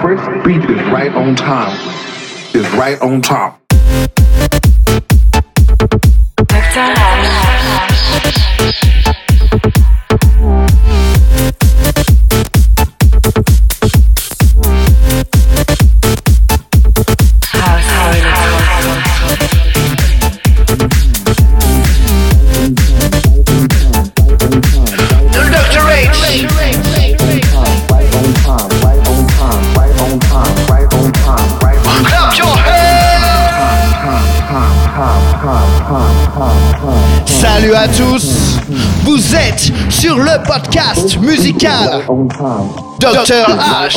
first beat is right on time. Is right on top. Sur le podcast musical Dr H.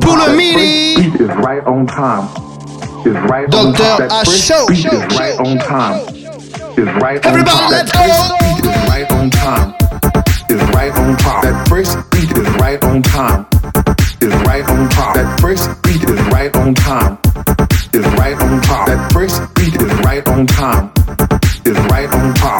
Pour le mini Dr H Show. Everybody let's go. Is right on time. Is right on top. That first beat is right on time. Is right on top. That first beat is right on time. Is right on top. That first beat is right on time. Bye.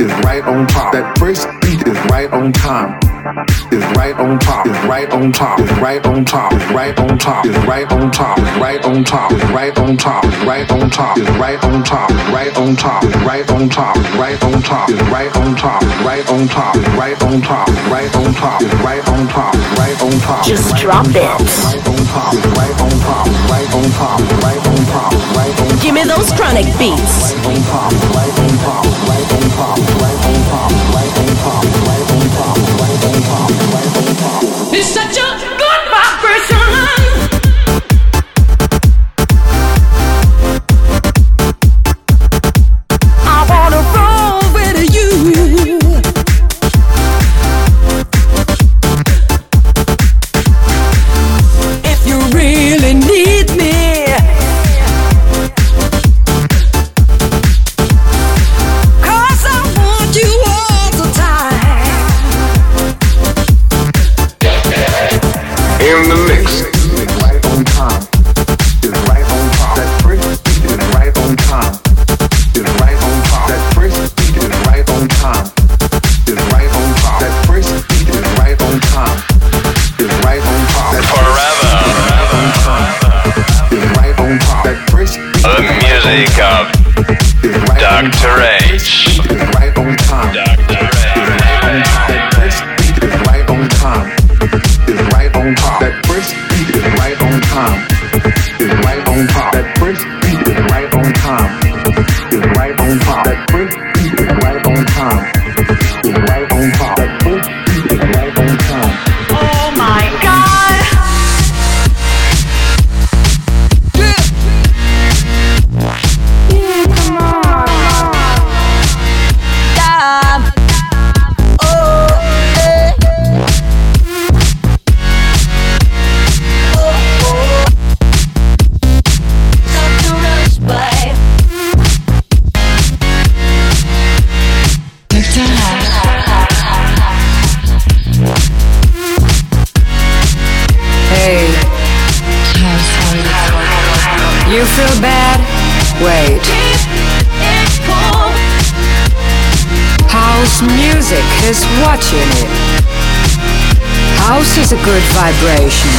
Is right on top. That first beat is right on time. Is right on top. Is right on top. Is right on top. Is right on top. Is right on top. Is right on top. Is right on top. Is right on top. Is right on top. Is right on top. Is right on top. Is right on top. Is right on top. Is right on top. Is right on top. Is right on top. Is right on top. Is right on top. Just drop it. Right on top. Is right on top. Is right on top. Is right on top. Is right on top. Give me those chronic beats. Right on top. Right on top. Right on top on pump, right on pump, right on pump. music of Dr. H. is a good vibration.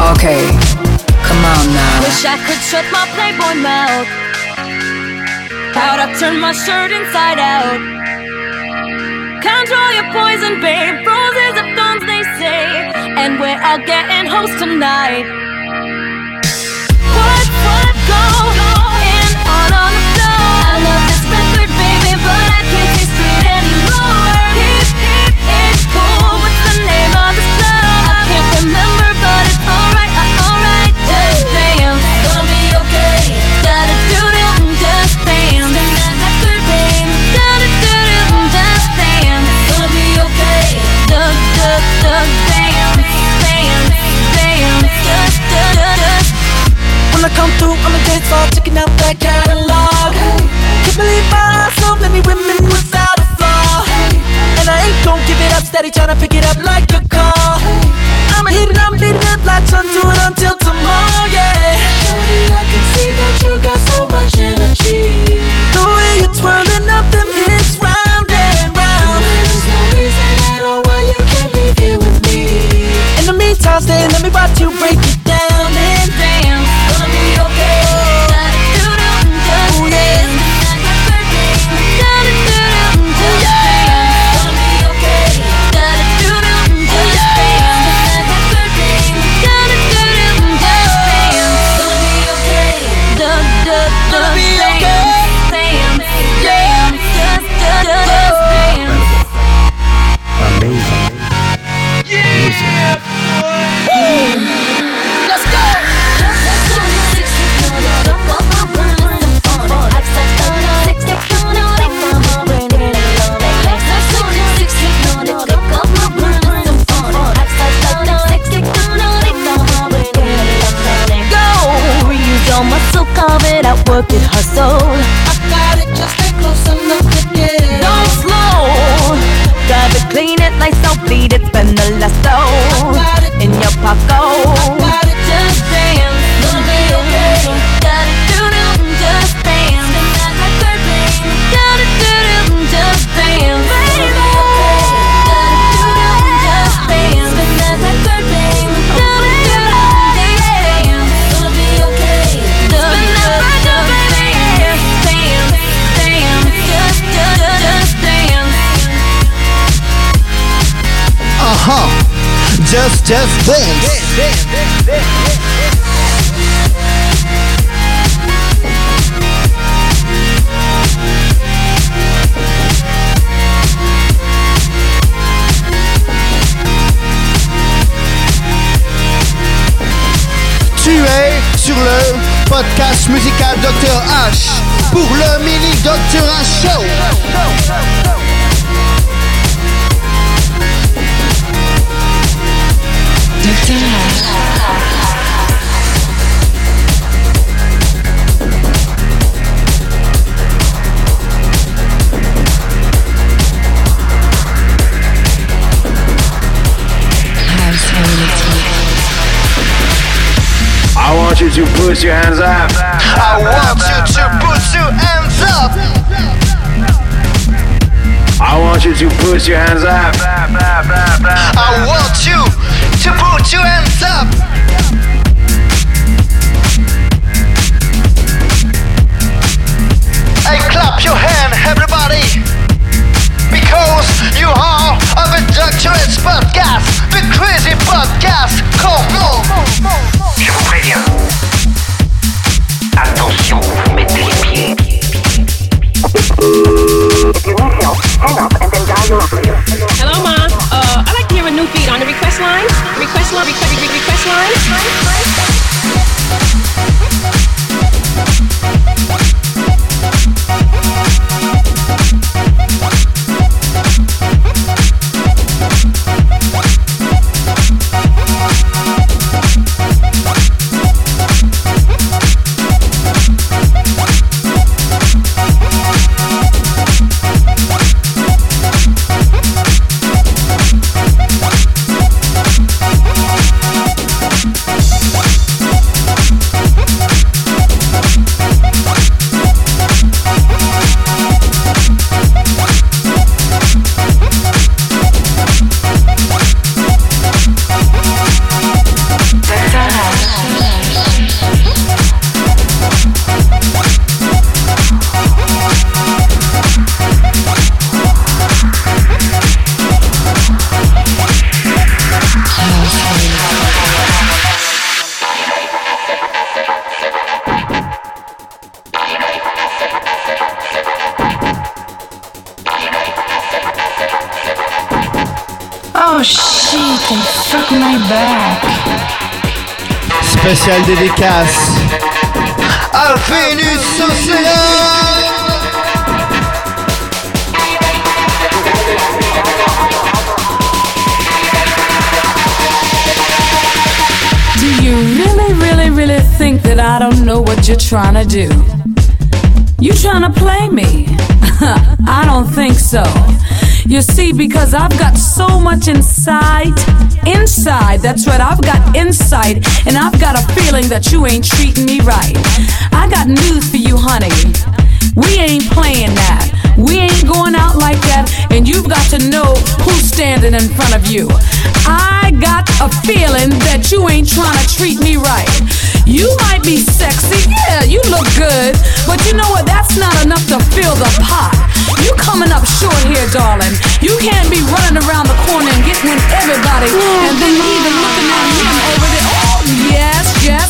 Okay, come on now. Wish I could shut my playboy mouth. How'd I turn my shirt inside out? Control your poison, babe. Roses of thorns, they say. And we're all getting host tonight. I come through, I'ma dance all checking out that catalog. Can't believe my eyes, so many women without a flaw. And I ain't gon' give it up, steady tryna pick it up like a car. I'ma hit it, I'm beating it like sun to it until tomorrow, yeah. Shorty, I can see that you got so much energy. The way you're twirling up them hips round and round. There's no reason at all why you can't be here with me. In the meantime, stay let me watch you break Tu es sur le podcast musical Dr. H pour le mini Dr. H Show. You to put your hands up. I want you to put your hands up. I want you to put your hands up. I want you to put your hands up. Hey, clap your hand, everybody. Because you are of a Dr. H podcast, the crazy podcast. Come on. Je vous préviens. Attention, vous mettez les pieds. Hello, Ma. Uh, I'd like to hear a new beat on the request line. Request line, request, request line. Spécial dédicace. À Vénus Océan Do you really, really, really think that I don't know what you're trying to do? You trying to play me? I don't think so. You see, because I've got so much inside, Inside, that's right, I've got insight, and I've got a feeling that you ain't treating me right. I got news for you, honey. We ain't playing that. We ain't going out like that, and you've got to know who's standing in front of you. I got a feeling that you ain't trying to treat me right. You might be sexy, yeah, you look good, but you know what? That's not enough to fill the pot. You coming up short here, darling. You can't be running around the corner and getting with everybody, and then even looking at him over there. Oh, yes, yes,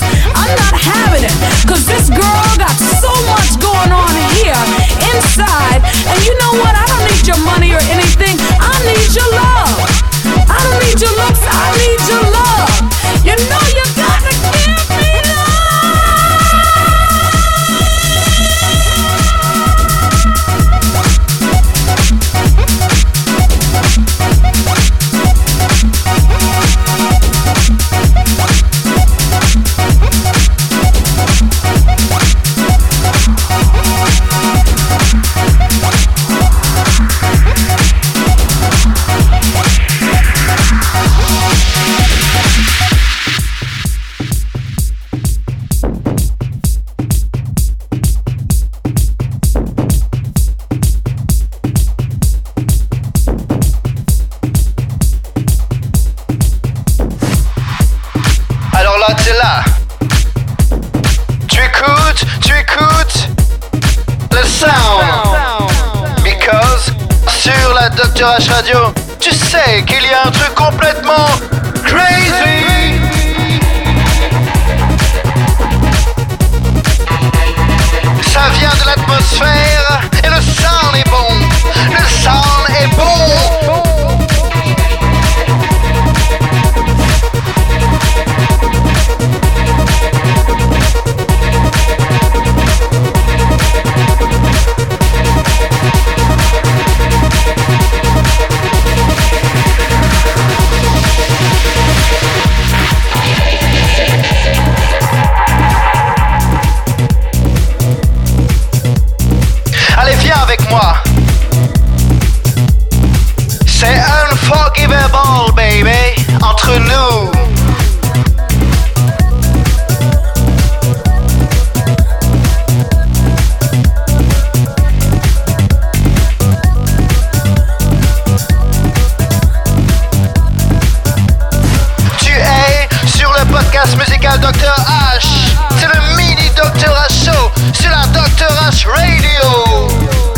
le podcast musical Dr. H. C'est le mini Dr. H Show sur la Dr. H Radio.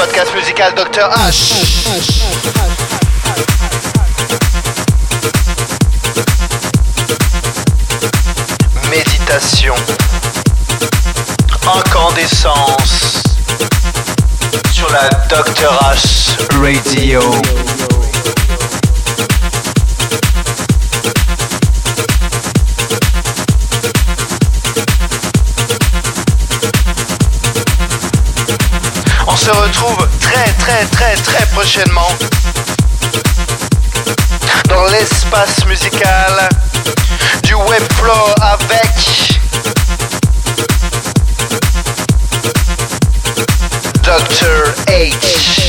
Podcast musical Dr H. Méditation. Incandescence. Sur la Dr H Radio. Retrouve très très très très prochainement dans l'espace musical du Webflow avec Dr. H.